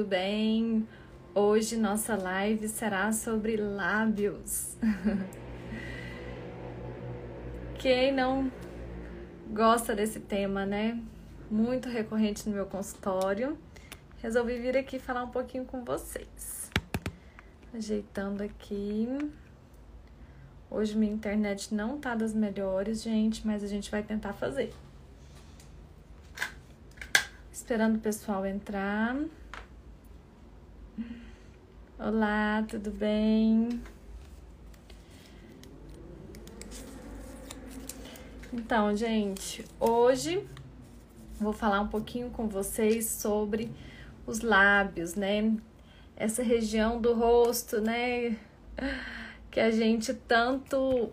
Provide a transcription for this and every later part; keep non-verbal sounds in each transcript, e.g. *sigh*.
tudo bem? Hoje nossa live será sobre lábios. *laughs* Quem não gosta desse tema, né? Muito recorrente no meu consultório. Resolvi vir aqui falar um pouquinho com vocês. Ajeitando aqui. Hoje minha internet não tá das melhores, gente, mas a gente vai tentar fazer. Esperando o pessoal entrar. Olá, tudo bem? Então, gente, hoje vou falar um pouquinho com vocês sobre os lábios, né? Essa região do rosto, né? Que a gente tanto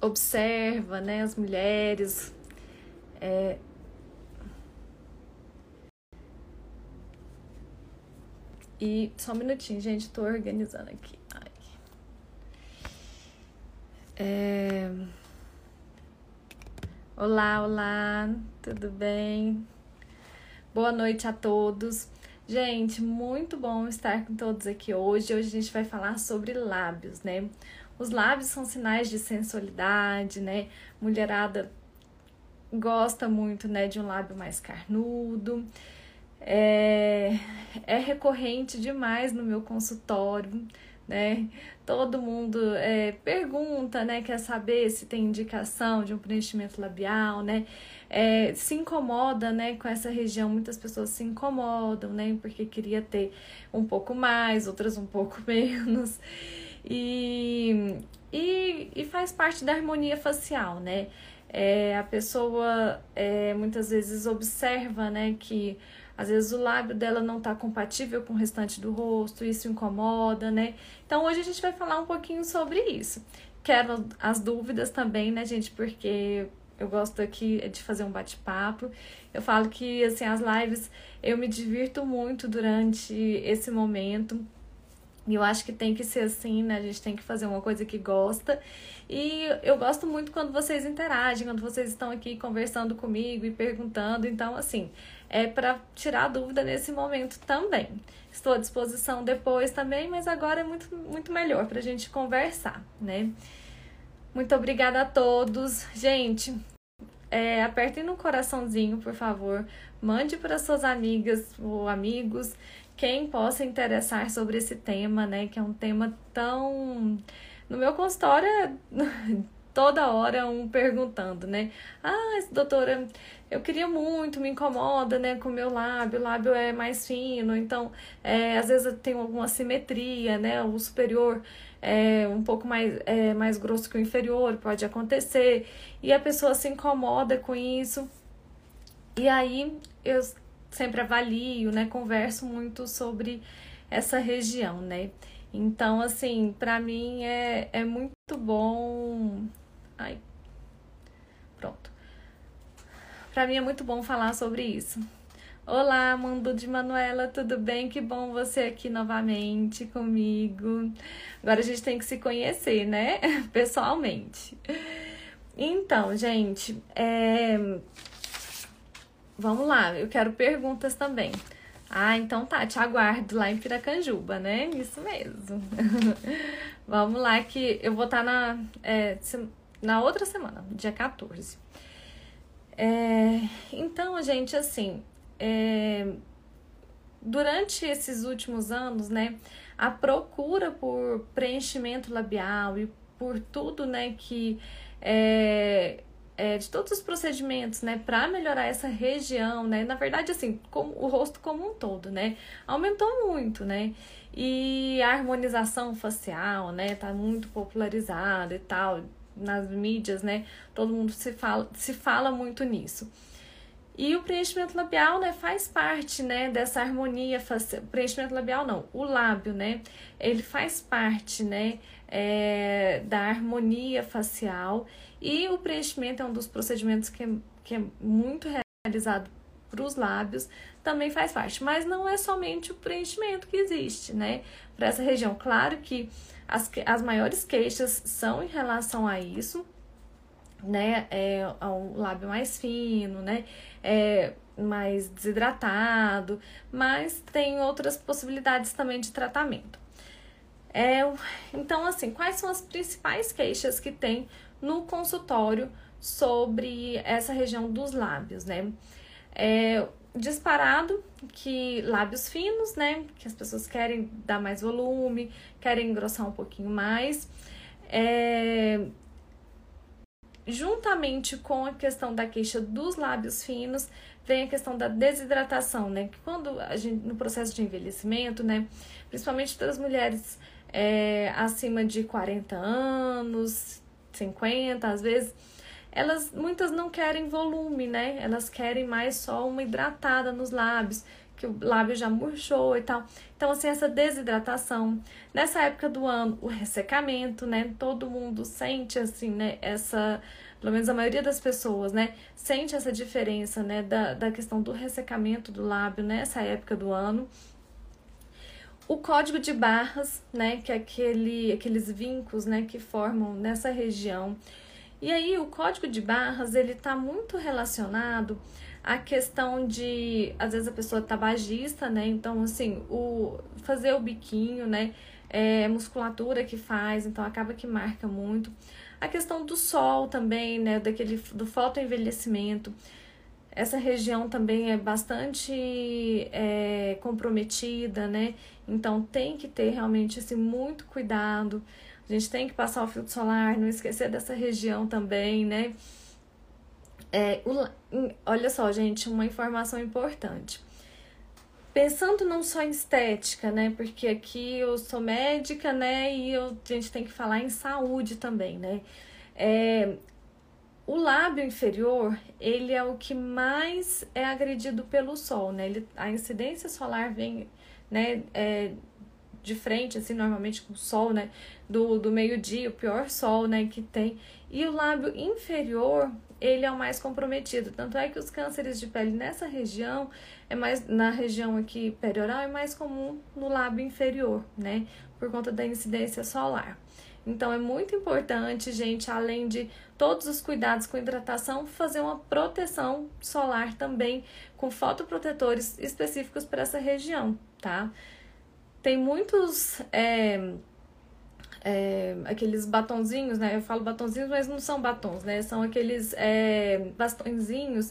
observa, né? As mulheres. É... E só um minutinho, gente, tô organizando aqui. Ai. É... Olá, olá, tudo bem? Boa noite a todos. Gente, muito bom estar com todos aqui hoje. Hoje a gente vai falar sobre lábios, né? Os lábios são sinais de sensualidade, né? Mulherada gosta muito, né, de um lábio mais carnudo. É, é recorrente demais no meu consultório né? Todo mundo é, pergunta, né? Quer saber se tem indicação de um preenchimento labial, né? É, se incomoda, né? Com essa região, muitas pessoas se incomodam, né? Porque queria ter um pouco mais, outras um pouco *laughs* menos. E, e, e faz parte da harmonia facial, né? É, a pessoa é, muitas vezes observa, né? Que às vezes o lábio dela não está compatível com o restante do rosto, isso incomoda, né? Então hoje a gente vai falar um pouquinho sobre isso. Quero as dúvidas também, né, gente? Porque eu gosto aqui de fazer um bate-papo. Eu falo que assim as lives eu me divirto muito durante esse momento. E eu acho que tem que ser assim, né? A gente tem que fazer uma coisa que gosta. E eu gosto muito quando vocês interagem, quando vocês estão aqui conversando comigo e perguntando. Então, assim, é para tirar dúvida nesse momento também. Estou à disposição depois também, mas agora é muito, muito melhor para a gente conversar, né? Muito obrigada a todos. Gente, é, apertem no coraçãozinho, por favor. Mande para suas amigas ou amigos quem possa interessar sobre esse tema, né? Que é um tema tão. No meu consultório, *laughs* toda hora um perguntando, né? Ah, doutora, eu queria muito, me incomoda, né, com o meu lábio, o lábio é mais fino, então, é, às vezes tem alguma simetria, né, o superior é um pouco mais, é, mais grosso que o inferior, pode acontecer, e a pessoa se incomoda com isso, e aí eu sempre avalio, né, converso muito sobre essa região, né, então, assim, para mim é, é muito bom Ai. Pronto. Para mim é muito bom falar sobre isso. Olá, mundo de Manuela, tudo bem? Que bom você aqui novamente comigo. Agora a gente tem que se conhecer, né? *laughs* Pessoalmente. Então, gente, é... vamos lá, eu quero perguntas também. Ah, então tá, te aguardo lá em Piracanjuba, né? Isso mesmo. *laughs* vamos lá, que eu vou estar tá na. É, na outra semana, dia 14. É, então, gente, assim, é, durante esses últimos anos, né, a procura por preenchimento labial e por tudo, né, que é, é, de todos os procedimentos, né, para melhorar essa região, né, na verdade, assim, como, o rosto como um todo, né, aumentou muito, né, e a harmonização facial, né, tá muito popularizada e tal, nas mídias, né? Todo mundo se fala, se fala muito nisso. E o preenchimento labial, né, faz parte, né, dessa harmonia facial. Preenchimento labial não, o lábio, né, ele faz parte, né, é, da harmonia facial. E o preenchimento é um dos procedimentos que é, que é muito realizado para os lábios, também faz parte. Mas não é somente o preenchimento que existe, né, para essa região. Claro que as, as maiores queixas são em relação a isso, né? É, ao lábio mais fino, né? É, mais desidratado, mas tem outras possibilidades também de tratamento. É, então, assim, quais são as principais queixas que tem no consultório sobre essa região dos lábios, né? É, disparado que lábios finos, né? Que as pessoas querem dar mais volume, querem engrossar um pouquinho mais. É, juntamente com a questão da queixa dos lábios finos, vem a questão da desidratação, né? Que quando a gente, no processo de envelhecimento, né? Principalmente das mulheres é, acima de 40 anos, 50, às vezes, elas muitas não querem volume, né? Elas querem mais só uma hidratada nos lábios, que o lábio já murchou e tal. Então, assim, essa desidratação. Nessa época do ano, o ressecamento, né? Todo mundo sente, assim, né? Essa, pelo menos a maioria das pessoas, né? Sente essa diferença, né? Da, da questão do ressecamento do lábio nessa época do ano. O código de barras, né? Que é aquele, aqueles vincos, né? Que formam nessa região e aí o código de barras, ele tá muito relacionado à questão de, às vezes a pessoa é tabagista, né? Então, assim, o fazer o biquinho, né? É musculatura que faz, então acaba que marca muito. A questão do sol também, né? Daquele, do fotoenvelhecimento. Essa região também é bastante é, comprometida, né? Então tem que ter realmente esse muito cuidado. A gente tem que passar o filtro solar, não esquecer dessa região também, né? É, o, olha só, gente, uma informação importante. Pensando não só em estética, né? Porque aqui eu sou médica, né? E eu, a gente tem que falar em saúde também, né? É, o lábio inferior, ele é o que mais é agredido pelo sol, né? Ele, a incidência solar vem, né? É, de frente, assim, normalmente com o sol, né? Do, do meio-dia, o pior sol, né? Que tem. E o lábio inferior, ele é o mais comprometido. Tanto é que os cânceres de pele nessa região, é mais na região aqui perioral, é mais comum no lábio inferior, né? Por conta da incidência solar. Então é muito importante, gente, além de todos os cuidados com hidratação, fazer uma proteção solar também com fotoprotetores específicos para essa região, tá? tem muitos. É, é, aqueles batonzinhos, né? Eu falo batonzinhos, mas não são batons, né? São aqueles é, bastõezinhos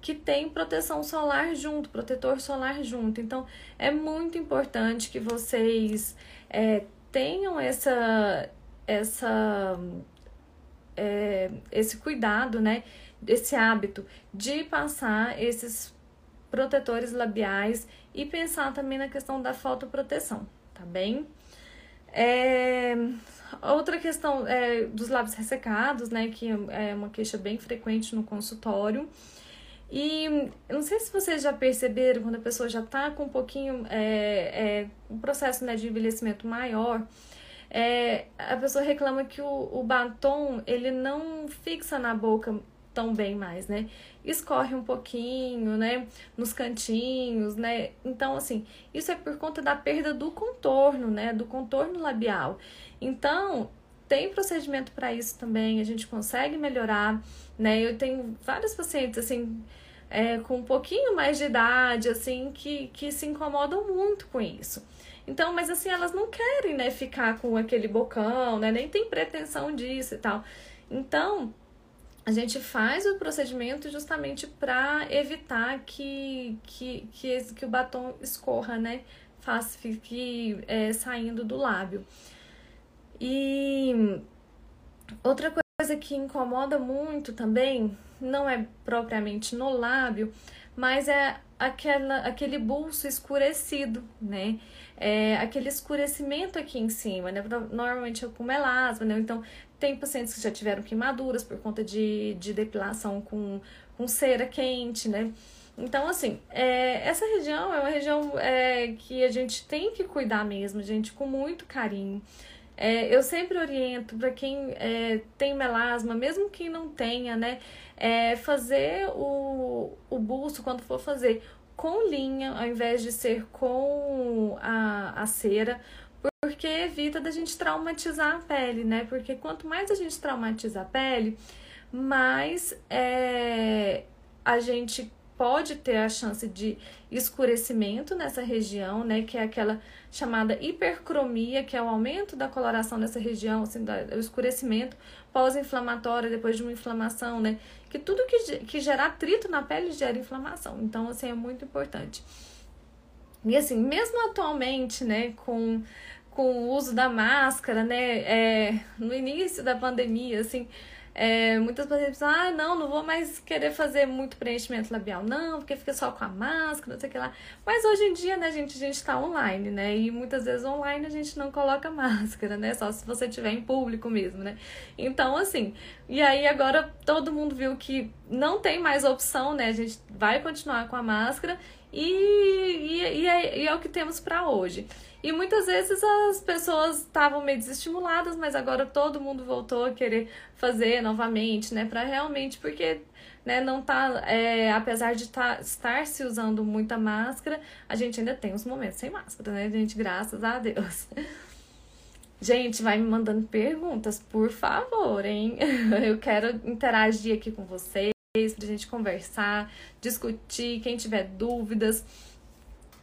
que tem proteção solar junto, protetor solar junto. Então, é muito importante que vocês é, tenham essa, essa, é, esse cuidado, né? Esse hábito de passar esses protetores labiais e pensar também na questão da fotoproteção, tá bem? É, outra questão é dos lábios ressecados, né, que é uma queixa bem frequente no consultório. E eu não sei se vocês já perceberam, quando a pessoa já tá com um pouquinho, é, é, um processo né, de envelhecimento maior, é, a pessoa reclama que o, o batom, ele não fixa na boca tão bem mais, né? Escorre um pouquinho, né? Nos cantinhos, né? Então, assim, isso é por conta da perda do contorno, né? Do contorno labial. Então, tem procedimento para isso também, a gente consegue melhorar, né? Eu tenho vários pacientes, assim, é, com um pouquinho mais de idade, assim, que, que se incomodam muito com isso. Então, mas assim, elas não querem, né, ficar com aquele bocão, né? Nem tem pretensão disso e tal. Então, a gente faz o procedimento justamente para evitar que, que, que, esse, que o batom escorra, né? Faz, fique é, saindo do lábio. E outra coisa que incomoda muito também, não é propriamente no lábio, mas é aquela, aquele bolso escurecido, né? É, aquele escurecimento aqui em cima, né? Normalmente é com melasma, né? Então, tem pacientes que já tiveram queimaduras por conta de, de depilação com, com cera quente, né? Então, assim, é, essa região é uma região é, que a gente tem que cuidar mesmo, gente, com muito carinho. É, eu sempre oriento para quem é, tem melasma, mesmo quem não tenha, né, é, fazer o, o busto quando for fazer com linha, ao invés de ser com a, a cera, porque evita da gente traumatizar a pele, né? Porque quanto mais a gente traumatiza a pele, mais é, a gente pode ter a chance de escurecimento nessa região, né? Que é aquela chamada hipercromia, que é o aumento da coloração nessa região, assim, o escurecimento pós-inflamatório, depois de uma inflamação, né? Que tudo que, que gerar atrito na pele gera inflamação. Então, assim, é muito importante. E assim, mesmo atualmente, né, com, com o uso da máscara, né, é, no início da pandemia, assim, é, muitas pessoas ah, não, não vou mais querer fazer muito preenchimento labial, não, porque fica só com a máscara, não sei o que lá. Mas hoje em dia, né, gente, a gente tá online, né? E muitas vezes online a gente não coloca *laughs* máscara, né? Só se você tiver em público mesmo, né? Então, assim, e aí agora todo mundo viu que não tem mais opção, né? A gente vai continuar com a máscara e, e, e, é, e é o que temos para hoje. E muitas vezes as pessoas estavam meio desestimuladas, mas agora todo mundo voltou a querer fazer novamente, né? Para realmente, porque né, não tá, é, apesar de tá, estar se usando muita máscara, a gente ainda tem uns momentos sem máscara, né, gente? Graças a Deus. Gente, vai me mandando perguntas, por favor, hein? *laughs* Eu quero interagir aqui com vocês, pra gente conversar, discutir, quem tiver dúvidas.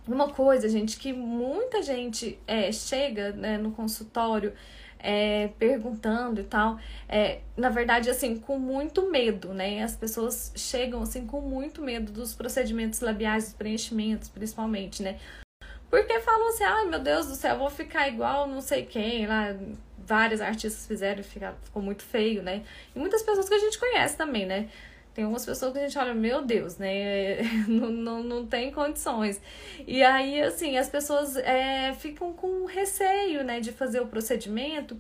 Uma coisa, gente, que muita gente é, chega né, no consultório é, perguntando e tal, é, na verdade, assim, com muito medo, né? As pessoas chegam, assim, com muito medo dos procedimentos labiais, dos preenchimentos, principalmente, né? Porque falam assim, ai ah, meu Deus do céu, vou ficar igual não sei quem, lá, vários artistas fizeram e ficou muito feio, né? E muitas pessoas que a gente conhece também, né? Tem algumas pessoas que a gente olha, meu Deus, né? *laughs* não, não, não tem condições. E aí, assim, as pessoas é, ficam com receio, né, de fazer o procedimento.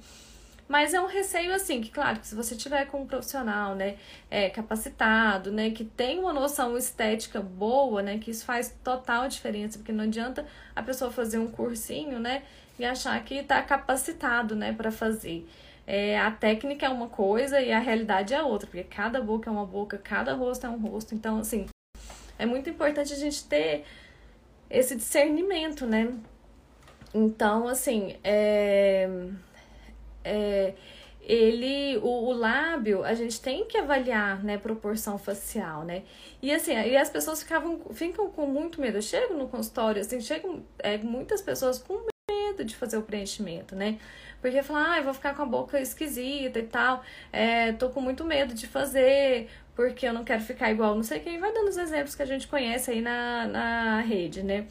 Mas é um receio assim, que claro, que se você tiver com um profissional, né, é, capacitado, né, que tem uma noção estética boa, né, que isso faz total diferença, porque não adianta a pessoa fazer um cursinho, né, e achar que está capacitado, né, para fazer é, a técnica é uma coisa e a realidade é outra, porque cada boca é uma boca, cada rosto é um rosto. Então, assim, é muito importante a gente ter esse discernimento, né? Então, assim, é, é, ele, o, o, lábio, a gente tem que avaliar, né, proporção facial, né? E assim, e as pessoas ficavam, ficam com muito medo. Eu chego no consultório, assim, chegam é, muitas pessoas com medo de fazer o preenchimento, né? Porque falar, ah, eu vou ficar com a boca esquisita e tal, é, tô com muito medo de fazer, porque eu não quero ficar igual, não sei quem, vai dando os exemplos que a gente conhece aí na, na rede, né?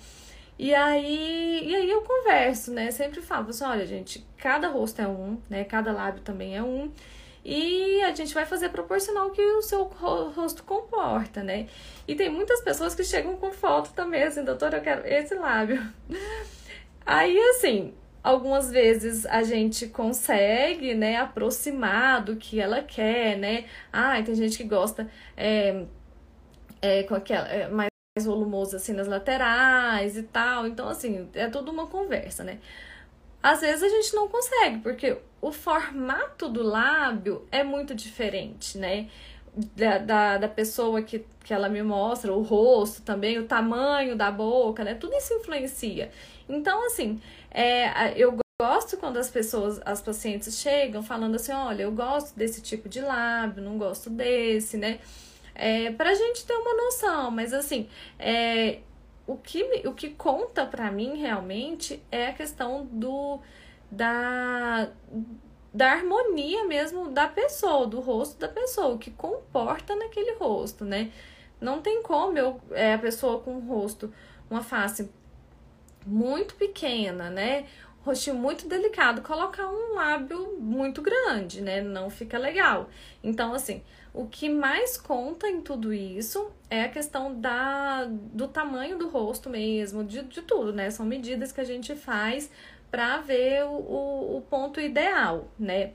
E aí, e aí eu converso, né? Sempre falo assim, olha, gente, cada rosto é um, né? Cada lábio também é um. E a gente vai fazer proporcional que o seu rosto comporta, né? E tem muitas pessoas que chegam com foto também, assim, doutora, eu quero esse lábio. *laughs* Aí, assim, algumas vezes a gente consegue, né, aproximar do que ela quer, né? Ah, tem gente que gosta é, é, com aquela, é, mais volumoso assim nas laterais e tal. Então, assim, é tudo uma conversa, né? Às vezes a gente não consegue, porque o formato do lábio é muito diferente, né? Da, da, da pessoa que, que ela me mostra, o rosto também, o tamanho da boca, né? Tudo isso influencia. Então, assim, é, eu gosto quando as pessoas, as pacientes chegam falando assim, olha, eu gosto desse tipo de lábio, não gosto desse, né? É, pra gente ter uma noção, mas assim, é, o, que, o que conta para mim realmente é a questão do da, da harmonia mesmo da pessoa, do rosto da pessoa, o que comporta naquele rosto, né? Não tem como eu, é, a pessoa com um rosto, uma face muito pequena, né? Rostinho muito delicado, colocar um lábio muito grande, né? Não fica legal. Então, assim, o que mais conta em tudo isso é a questão da, do tamanho do rosto mesmo, de, de tudo, né? São medidas que a gente faz para ver o, o, o ponto ideal, né?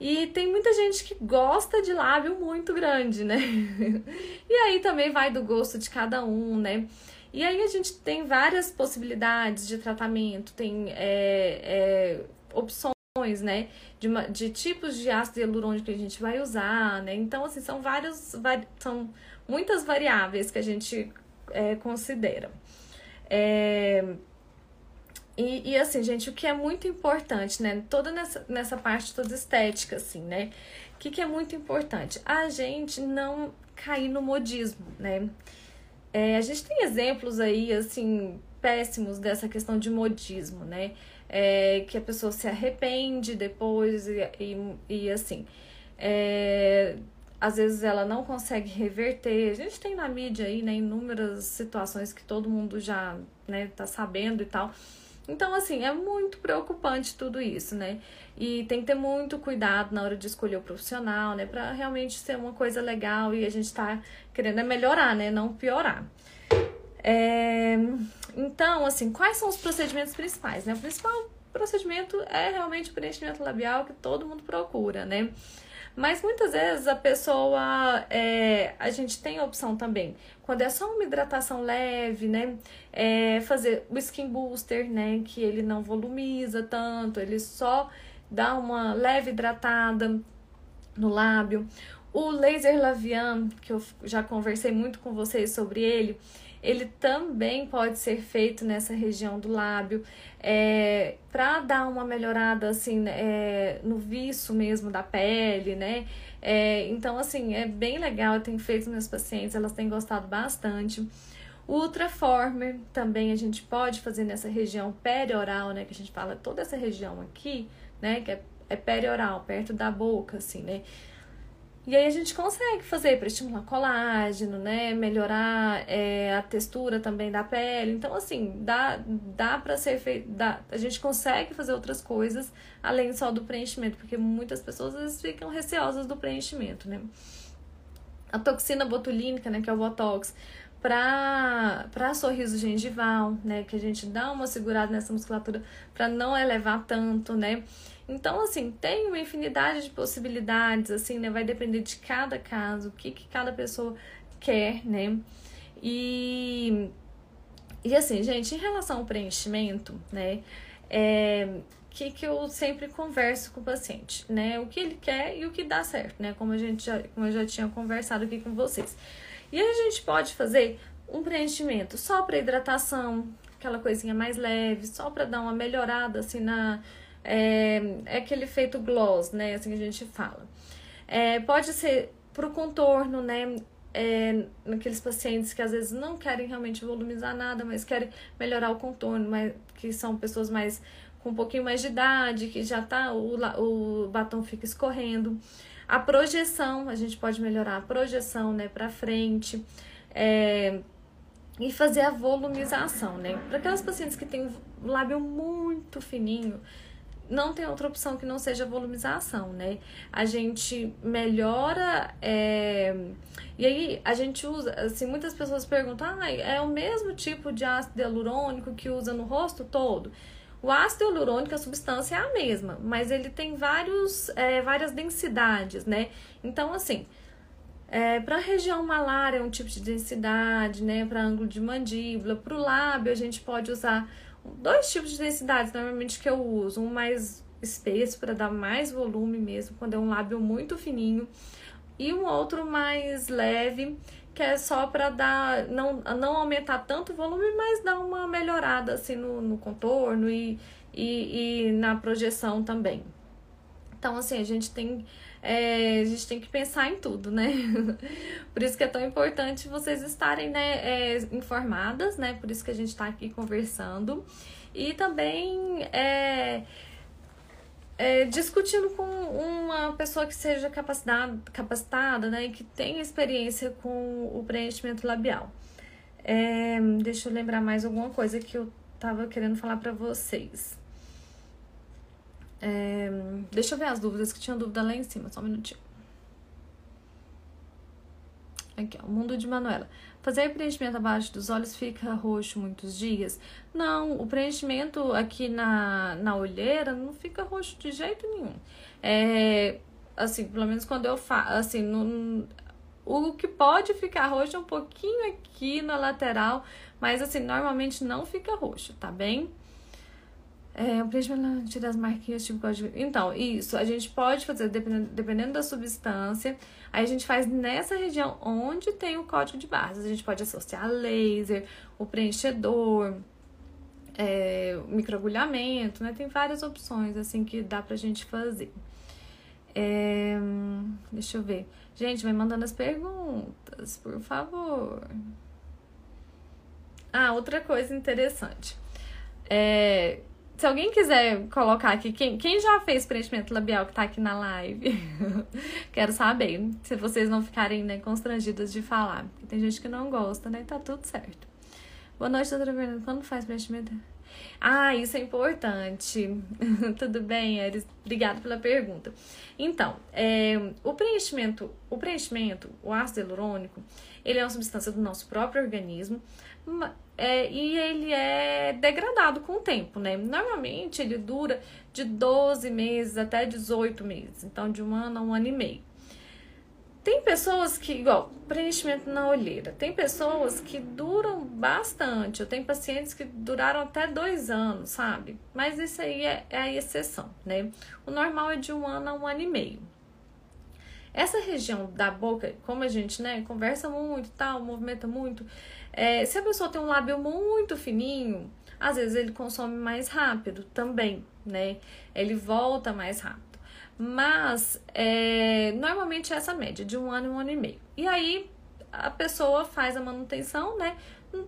E tem muita gente que gosta de lábio muito grande, né? *laughs* e aí também vai do gosto de cada um, né? E aí a gente tem várias possibilidades de tratamento, tem é, é, opções, né, de, de tipos de ácido hialurônico que a gente vai usar, né? Então, assim, são vários, são muitas variáveis que a gente é, considera. É, e, e, assim, gente, o que é muito importante, né? Toda nessa, nessa parte toda estética, assim, né? O que, que é muito importante? A gente não cair no modismo, né? É, a gente tem exemplos aí, assim, péssimos dessa questão de modismo, né? É, que a pessoa se arrepende depois e, e, e assim. É, às vezes ela não consegue reverter. A gente tem na mídia aí, né, inúmeras situações que todo mundo já, né, tá sabendo e tal. Então, assim, é muito preocupante tudo isso, né? E tem que ter muito cuidado na hora de escolher o profissional, né? Pra realmente ser uma coisa legal e a gente tá querendo é melhorar, né? Não piorar. É... Então, assim, quais são os procedimentos principais, né? O principal procedimento é realmente o preenchimento labial que todo mundo procura, né? Mas muitas vezes a pessoa, é, a gente tem a opção também, quando é só uma hidratação leve, né? É fazer o skin booster, né? Que ele não volumiza tanto, ele só dá uma leve hidratada no lábio. O laser labian, que eu já conversei muito com vocês sobre ele, ele também pode ser feito nessa região do lábio é, para dar uma melhorada assim né, é, no viço mesmo da pele, né? É, então, assim, é bem legal, eu tenho feito meus pacientes, elas têm gostado bastante. O Ultraformer também a gente pode fazer nessa região perioral, né? Que a gente fala toda essa região aqui, né? Que é, é perioral, perto da boca, assim, né? E aí a gente consegue fazer para estimular colágeno, né? Melhorar é, a textura também da pele. Então, assim, dá, dá para ser feito. A gente consegue fazer outras coisas além só do preenchimento, porque muitas pessoas às vezes ficam receosas do preenchimento, né? A toxina botulínica, né, que é o Botox, para sorriso gengival, né, que a gente dá uma segurada nessa musculatura para não elevar tanto, né? Então, assim, tem uma infinidade de possibilidades, assim, né? Vai depender de cada caso, o que, que cada pessoa quer, né? E, e assim, gente, em relação ao preenchimento, né? É, que, que eu sempre converso com o paciente, né? O que ele quer e o que dá certo, né? Como a gente já, como eu já tinha conversado aqui com vocês. E a gente pode fazer um preenchimento só para hidratação, aquela coisinha mais leve, só para dar uma melhorada assim na é, é aquele efeito gloss, né? Assim que a gente fala. É, pode ser pro contorno, né? É, naqueles pacientes que às vezes não querem realmente volumizar nada, mas querem melhorar o contorno, mas que são pessoas mais com um pouquinho mais de idade, que já tá o, o batom fica escorrendo. A projeção, a gente pode melhorar a projeção, né, para frente. É, e fazer a volumização, né? Para aquelas pacientes que têm o lábio muito fininho, não tem outra opção que não seja volumização, né? A gente melhora. É... E aí a gente usa, assim, muitas pessoas perguntam: ah, é o mesmo tipo de ácido hialurônico que usa no rosto todo? O ácido hialurônico, a substância é a mesma, mas ele tem vários, é, várias densidades, né? Então, assim, é, para a região malar é um tipo de densidade, né? Para ângulo de mandíbula, para o lábio a gente pode usar dois tipos de densidades normalmente que eu uso, um mais espesso para dar mais volume mesmo, quando é um lábio muito fininho, e um outro mais leve, que é só para dar não, não aumentar tanto o volume, mas dar uma melhorada assim no, no contorno e, e, e na projeção também. Então, assim, a gente tem é, a gente tem que pensar em tudo, né? *laughs* Por isso que é tão importante vocês estarem né, é, informadas, né? Por isso que a gente está aqui conversando. E também é, é, discutindo com uma pessoa que seja capacitada, capacitada né? E que tenha experiência com o preenchimento labial. É, deixa eu lembrar mais alguma coisa que eu tava querendo falar para vocês. É, deixa eu ver as dúvidas, que tinha dúvida lá em cima, só um minutinho. Aqui, ó, o mundo de Manuela. Fazer preenchimento abaixo dos olhos fica roxo muitos dias? Não, o preenchimento aqui na, na olheira não fica roxo de jeito nenhum. É, assim, pelo menos quando eu faço, assim, no, o que pode ficar roxo é um pouquinho aqui na lateral, mas assim, normalmente não fica roxo, tá bem? É, o preenchimento tira as marquinhas, tipo. Então, isso, a gente pode fazer, dependendo, dependendo da substância, aí a gente faz nessa região onde tem o código de barras. A gente pode associar laser, o preenchedor, é, microagulhamento, né? Tem várias opções, assim, que dá pra gente fazer. É, deixa eu ver. Gente, vai mandando as perguntas, por favor. Ah, outra coisa interessante. É, se alguém quiser colocar aqui, quem, quem já fez preenchimento labial que tá aqui na live? *laughs* Quero saber. Se vocês não ficarem né, constrangidas de falar. Porque tem gente que não gosta, né? Tá tudo certo. Boa noite, doutora Fernanda. Quando faz preenchimento? Ah, isso é importante. *laughs* Tudo bem, Eris? Obrigada pela pergunta. Então, é, o preenchimento, o preenchimento, o ácido hialurônico, ele é uma substância do nosso próprio organismo é, e ele é degradado com o tempo, né? Normalmente ele dura de 12 meses até 18 meses, então de um ano a um ano e meio. Tem pessoas que, igual, preenchimento na olheira, tem pessoas que duram bastante. Eu tenho pacientes que duraram até dois anos, sabe? Mas isso aí é, é a exceção, né? O normal é de um ano a um ano e meio. Essa região da boca, como a gente, né, conversa muito tal, movimenta muito, é, se a pessoa tem um lábio muito fininho, às vezes ele consome mais rápido também, né? Ele volta mais rápido. Mas é, normalmente é essa média, de um ano um ano e meio. E aí a pessoa faz a manutenção, né?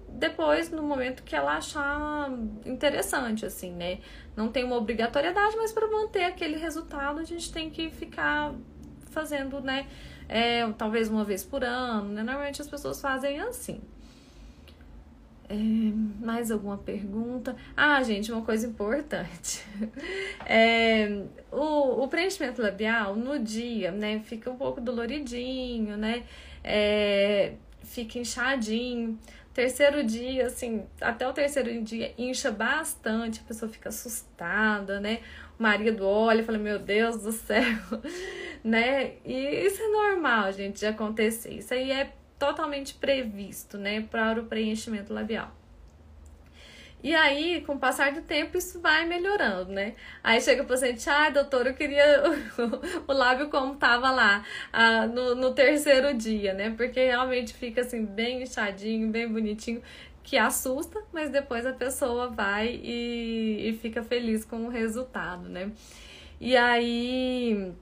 Depois, no momento que ela achar interessante, assim, né? Não tem uma obrigatoriedade, mas para manter aquele resultado, a gente tem que ficar fazendo, né? É, talvez uma vez por ano, né? Normalmente as pessoas fazem assim. É, mais alguma pergunta? Ah, gente, uma coisa importante. *laughs* É, o, o preenchimento labial no dia, né, fica um pouco doloridinho, né? É, fica inchadinho. Terceiro dia, assim, até o terceiro dia incha bastante, a pessoa fica assustada, né? O marido olha e fala: Meu Deus do céu, *laughs* né? E isso é normal, gente, de acontecer. Isso aí é totalmente previsto, né, para o preenchimento labial. E aí, com o passar do tempo, isso vai melhorando, né? Aí chega o paciente, ah, doutor, eu queria *laughs* o, lábio como tava lá ah, no, no terceiro dia, né? Porque realmente fica assim, bem inchadinho, bem bonitinho, que assusta, mas depois a pessoa vai e, e fica feliz com o resultado, né? E aí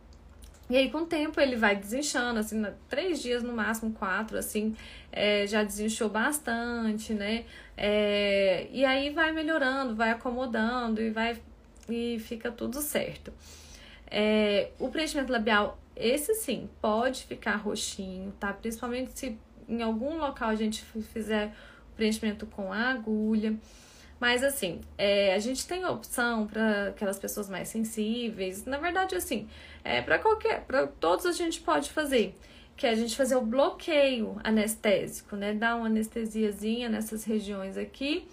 e aí, com o tempo, ele vai desinchando, assim, três dias, no máximo quatro, assim, é, já desinchou bastante, né? É, e aí vai melhorando, vai acomodando e vai e fica tudo certo. É, o preenchimento labial, esse sim, pode ficar roxinho, tá? Principalmente se em algum local a gente fizer preenchimento com a agulha. Mas assim, é, a gente tem opção para aquelas pessoas mais sensíveis. Na verdade, assim, é para qualquer, para todos a gente pode fazer, que é a gente fazer o bloqueio anestésico, né? Dar uma anestesiazinha nessas regiões aqui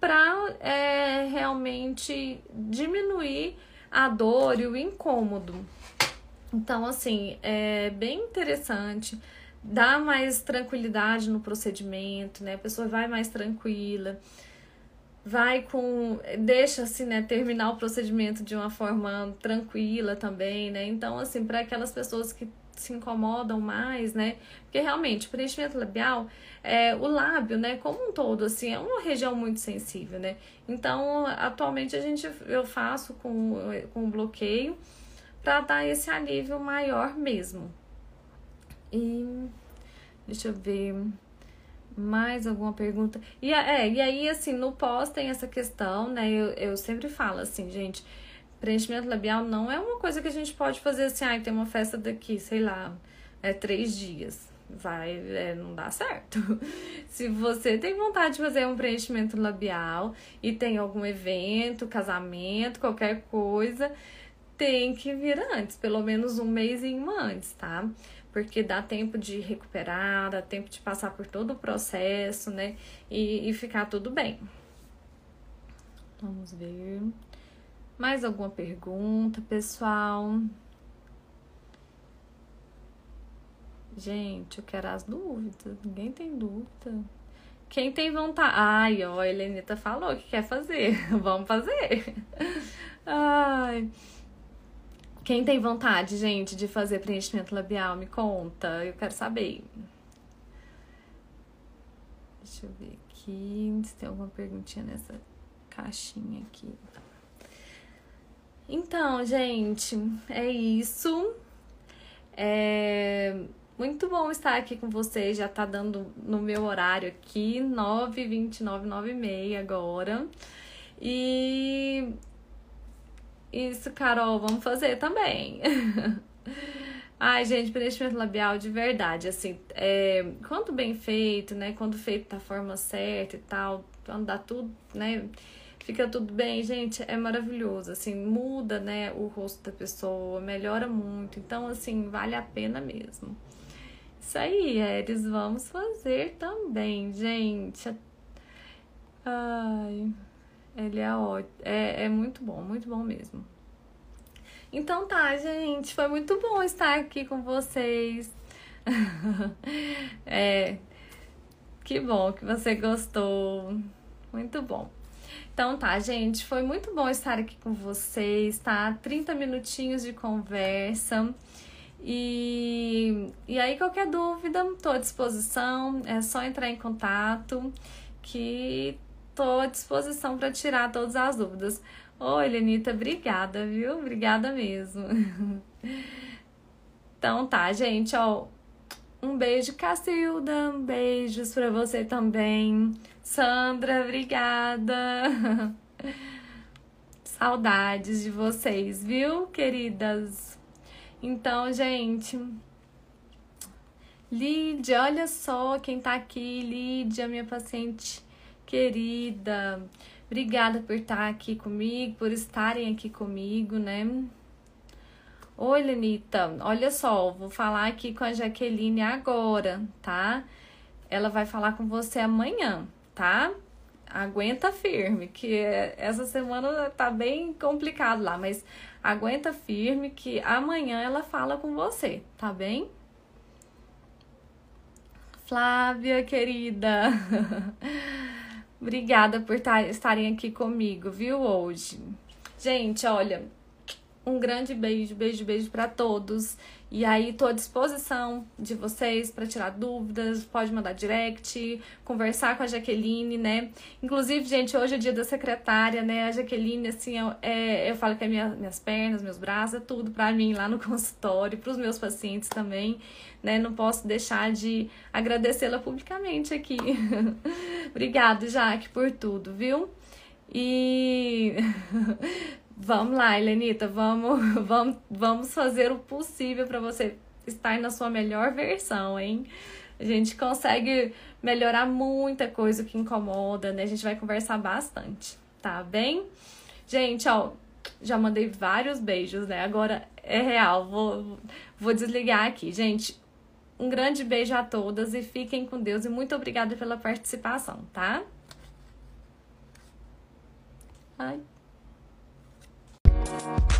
para é, realmente diminuir a dor e o incômodo. Então, assim, é bem interessante, dá mais tranquilidade no procedimento, né? A pessoa vai mais tranquila vai com deixa assim né terminar o procedimento de uma forma tranquila também né? Então assim para aquelas pessoas que se incomodam mais né? Porque realmente preenchimento labial é o lábio né como um todo assim é uma região muito sensível né? Então atualmente a gente eu faço com com bloqueio para dar esse alívio maior mesmo. E deixa eu ver mais alguma pergunta? E, é, e aí, assim, no pós tem essa questão, né? Eu, eu sempre falo assim, gente, preenchimento labial não é uma coisa que a gente pode fazer assim, ai, ah, tem uma festa daqui, sei lá, é três dias. Vai, é, não dá certo. *laughs* Se você tem vontade de fazer um preenchimento labial e tem algum evento, casamento, qualquer coisa, tem que vir antes, pelo menos um mês antes, tá? Porque dá tempo de recuperar, dá tempo de passar por todo o processo, né? E, e ficar tudo bem. Vamos ver. Mais alguma pergunta, pessoal? Gente, eu quero as dúvidas. Ninguém tem dúvida. Quem tem vontade. Ai, ó, a Helenita falou que quer fazer. *laughs* Vamos fazer. Ai. Quem tem vontade, gente, de fazer preenchimento labial, me conta. Eu quero saber. Deixa eu ver aqui se tem alguma perguntinha nessa caixinha aqui. Então, gente, é isso. É muito bom estar aqui com vocês. Já tá dando no meu horário aqui, 9 29 9 e meia agora. E isso, Carol, vamos fazer também. *laughs* Ai, gente, preenchimento labial de verdade, assim, é, quando bem feito, né, quando feito da forma certa e tal, quando dá tudo, né, fica tudo bem, gente, é maravilhoso, assim, muda, né, o rosto da pessoa, melhora muito, então, assim, vale a pena mesmo. Isso aí, Eris, vamos fazer também, gente. Ai, ele é ótimo, é, é muito bom, muito bom mesmo. Então tá, gente, foi muito bom estar aqui com vocês. *laughs* é, que bom que você gostou. Muito bom. Então tá, gente, foi muito bom estar aqui com vocês, tá? 30 minutinhos de conversa. E, e aí, qualquer dúvida, tô à disposição, é só entrar em contato que tô à disposição para tirar todas as dúvidas. Oi, Lenita, obrigada, viu? Obrigada mesmo. *laughs* Então tá, gente, ó. Um beijo, Cacilda. Beijos pra você também. Sandra, obrigada. *laughs* Saudades de vocês, viu, queridas? Então, gente. Lídia, olha só quem tá aqui. Lídia, minha paciente querida. Obrigada por estar aqui comigo, por estarem aqui comigo, né? Oi, Lenita. Olha só, vou falar aqui com a Jaqueline agora, tá? Ela vai falar com você amanhã, tá? Aguenta firme, que essa semana tá bem complicado lá, mas aguenta firme que amanhã ela fala com você, tá bem? Flávia, querida. *laughs* Obrigada por estarem aqui comigo, viu, hoje. Gente, olha, um grande beijo, beijo, beijo para todos. E aí, tô à disposição de vocês para tirar dúvidas, pode mandar direct, conversar com a Jaqueline, né? Inclusive, gente, hoje é dia da secretária, né? A Jaqueline, assim, eu, é, eu falo que é minha, minhas pernas, meus braços, é tudo para mim lá no *laughs* consultório, para os meus pacientes também, né? Não posso deixar de agradecê-la publicamente aqui. *laughs* Obrigada, Jaque, por tudo, viu? E *laughs* Vamos lá, Helenita, vamos, *laughs* vamos, vamos fazer o possível para você estar na sua melhor versão, hein? A gente consegue melhorar muita coisa que incomoda, né? A gente vai conversar bastante, tá bem? Gente, ó, já mandei vários beijos, né? Agora é real, vou, vou desligar aqui. Gente, um grande beijo a todas e fiquem com Deus e muito obrigada pela participação, tá? Ai. Thank